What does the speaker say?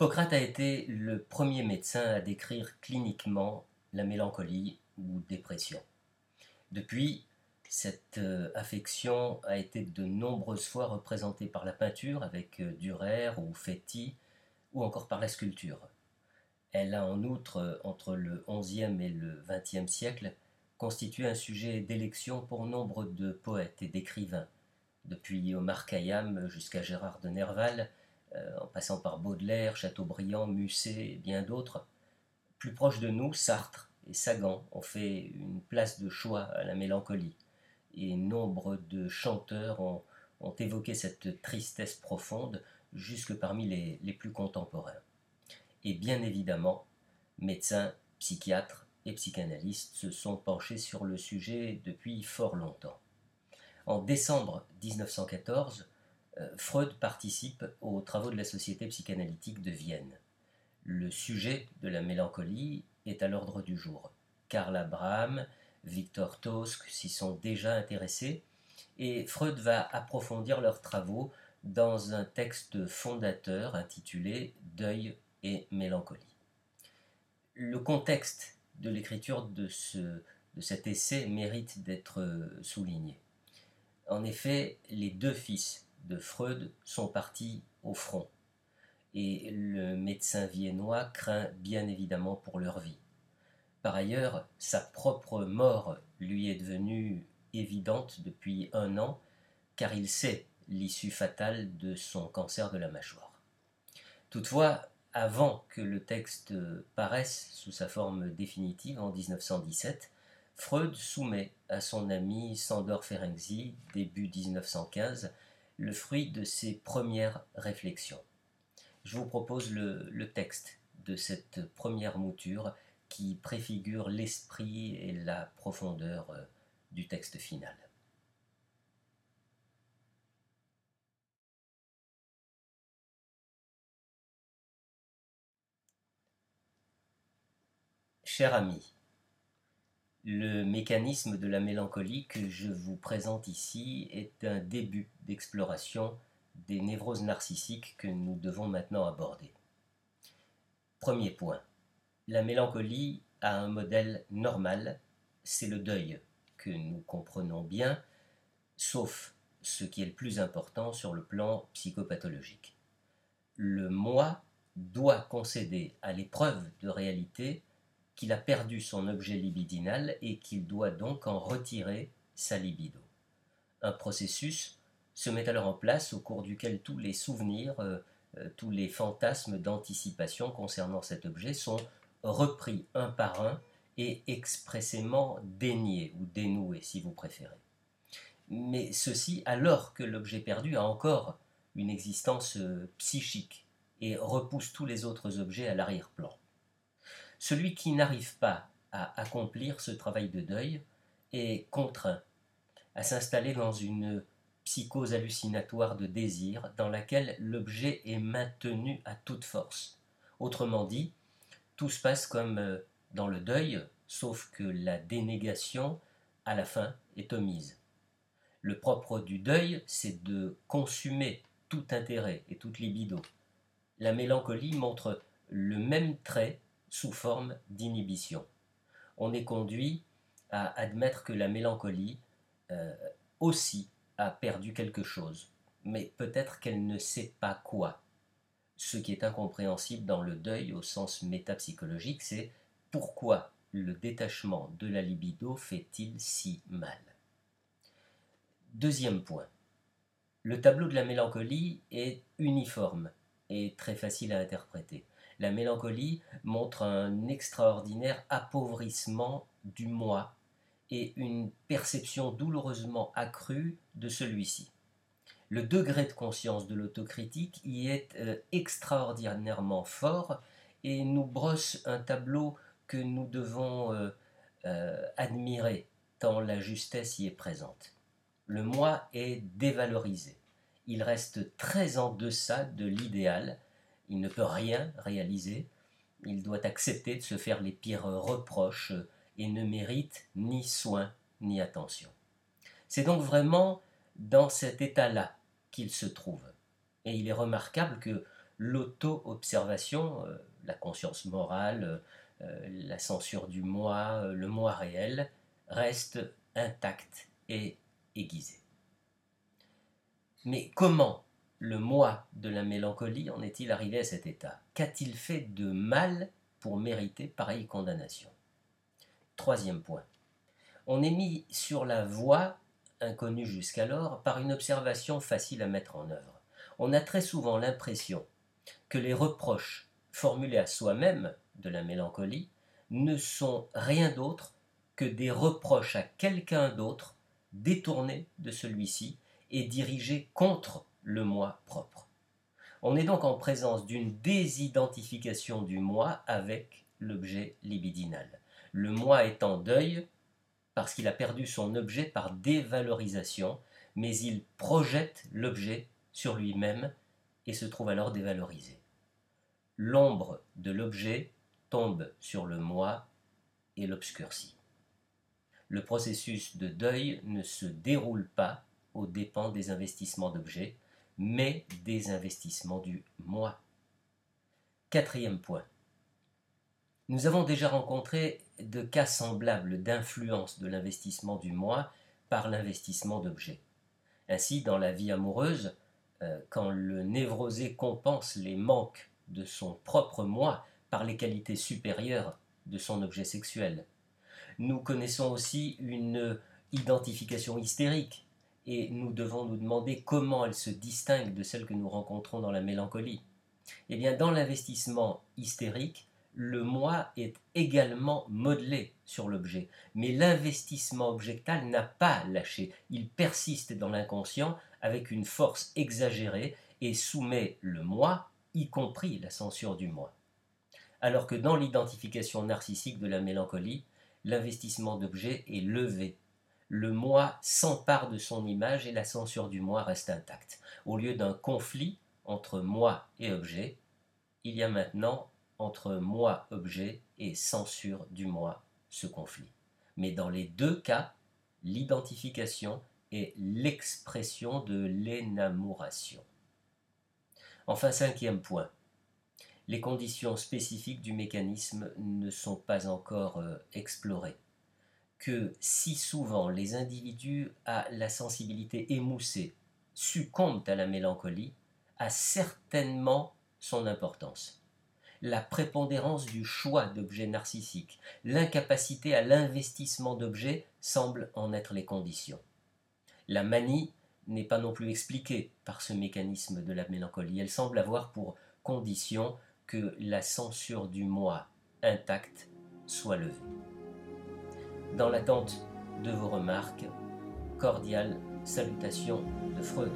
Hippocrate a été le premier médecin à décrire cliniquement la mélancolie ou dépression. Depuis, cette euh, affection a été de nombreuses fois représentée par la peinture avec euh, Durer ou Fetti, ou encore par la sculpture. Elle a en outre, euh, entre le XIe et le XXe siècle, constitué un sujet d'élection pour nombre de poètes et d'écrivains, depuis Omar Khayyam jusqu'à Gérard de Nerval, en passant par Baudelaire, Chateaubriand, Musset et bien d'autres. Plus proche de nous, Sartre et Sagan ont fait une place de choix à la mélancolie, et nombre de chanteurs ont, évoqué cette tristesse profonde jusque parmi les, les plus contemporains. Et bien évidemment, médecins, psychiatres et psychanalystes se sont penchés sur le sujet depuis fort longtemps. En décembre 1914, euh, Freud participe aux travaux de la Société psychanalytique de Vienne. Le sujet de la mélancolie est à l'ordre du jour. Karl Abraham, Victor Tosk s'y sont déjà intéressés et Freud va approfondir leurs travaux dans un texte fondateur intitulé Deuil et mélancolie. Le contexte de l'écriture de, ce, de cet essai mérite d'être souligné. En effet, les deux fils de Freud sont partis au front et le médecin viennois craint bien évidemment pour leur vie. Par ailleurs, sa propre mort lui est devenue évidente depuis un an, car il sait l'issue fatale de son cancer de la mâchoire. Toutefois, avant que le texte paraisse sous sa forme définitive en 1917, Freud soumet à son ami Sandor Ferenczi, début 1915, le fruit de ses premières réflexions je vous propose le, texte de cette première mouture qui préfigure l'esprit et la profondeur euh, du texte final. Cher ami, le mécanisme de la mélancolie que je vous présente ici est un début d'exploration des névroses narcissiques que nous devons maintenant aborder. Premier point. La mélancolie a un modèle normal, c'est le deuil, que nous comprenons bien, sauf ce qui est le plus important sur le plan psychopathologique. Le moi doit concéder à l'épreuve de réalité qu'il a perdu son objet libidinal et qu'il doit donc en retirer sa libido. Un processus se met alors en place au cours duquel tous les souvenirs, euh, euh, tous les fantasmes d'anticipation concernant cet objet sont repris un par un et expressément déniés ou dénoués si vous préférez. Mais ceci alors que l'objet perdu a encore une existence euh, psychique et repousse tous les autres objets à l'arrière-plan. Celui qui n'arrive pas à accomplir ce travail de deuil est contraint à s'installer dans une psychose hallucinatoire de désir dans laquelle l'objet est maintenu à toute force. Autrement dit, tout se passe comme euh, dans le deuil, sauf que la dénégation, à la fin, est omise. Le propre du deuil, c'est de consumer tout intérêt et toute libido. La mélancolie montre le même trait sous forme d'inhibition. On est conduit à admettre que la mélancolie euh, aussi a perdu quelque chose, mais peut-être qu'elle ne sait pas quoi. Ce qui est incompréhensible dans le deuil au sens métapsychologique, c'est pourquoi le détachement de la libido fait-il si mal Deuxième point. Le tableau de la mélancolie est uniforme et très facile à interpréter. La mélancolie montre un extraordinaire appauvrissement du moi et une perception douloureusement accrue de celui-ci. Le degré de conscience de l'autocritique y est euh, extraordinairement fort et nous brosse un tableau que nous devons euh, euh, admirer tant la justesse y est présente. Le moi est dévalorisé. Il reste très en deçà de l'idéal. Il ne peut rien réaliser. Il doit accepter de se faire les pires reproches et ne mérite ni soin ni attention. C'est donc vraiment dans cet état-là qu'il se trouve. Et il est remarquable que l'auto-observation, euh, la conscience morale, euh, la censure du moi, le moi réel, reste intacte et aiguisée. Mais comment le moi de la mélancolie en est-il arrivé à cet état? Qu'a-t-il fait de mal pour mériter pareille condamnation? Troisième point. On est mis sur la voie, inconnue jusqu'alors, par une observation facile à mettre en œuvre. On a très souvent l'impression que les reproches formulés à soi-même de la mélancolie ne sont rien d'autre que des reproches à quelqu'un d'autre détournés de celui-ci et dirigés contre le moi propre. On est donc en présence d'une désidentification du moi avec l'objet libidinal. Le moi est en deuil parce qu'il a perdu son objet par dévalorisation, mais il projette l'objet sur lui-même et se trouve alors dévalorisé. L'ombre de l'objet tombe sur le moi et l'obscurcit. Le processus de deuil ne se déroule pas aux dépens des investissements d'objets, mais des investissements du moi. Quatrième point. Nous avons déjà rencontré de cas semblables d'influence de l'investissement du moi par l'investissement d'objets. Ainsi, dans la vie amoureuse, euh, quand le névrosé compense les manques de son propre moi par les qualités supérieures de son objet sexuel. Nous connaissons aussi une identification hystérique et nous devons nous demander comment elle se distingue de celle que nous rencontrons dans la mélancolie. Eh bien, dans l'investissement hystérique, le moi est également modelé sur l'objet, mais l'investissement objectal n'a pas lâché, il persiste dans l'inconscient avec une force exagérée et soumet le moi, y compris la censure du moi. Alors que dans l'identification narcissique de la mélancolie, l'investissement d'objet est levé le moi s'empare de son image et la censure du moi reste intacte. Au lieu d'un conflit entre moi et objet, il y a maintenant entre moi, objet et censure du moi ce conflit. Mais dans les deux cas, l'identification est l'expression de l'énamoration. Enfin, cinquième point, les conditions spécifiques du mécanisme ne sont pas encore euh, explorées que si souvent les individus à la sensibilité émoussée succombent à la mélancolie a certainement son importance. La prépondérance du choix d'objets narcissiques, l'incapacité à l'investissement d'objets semblent en être les conditions. La manie n'est pas non plus expliquée par ce mécanisme de la mélancolie. Elle semble avoir pour condition que la censure du moi intact soit levée. Dans l'attente de vos remarques, cordiales salutations de Freud.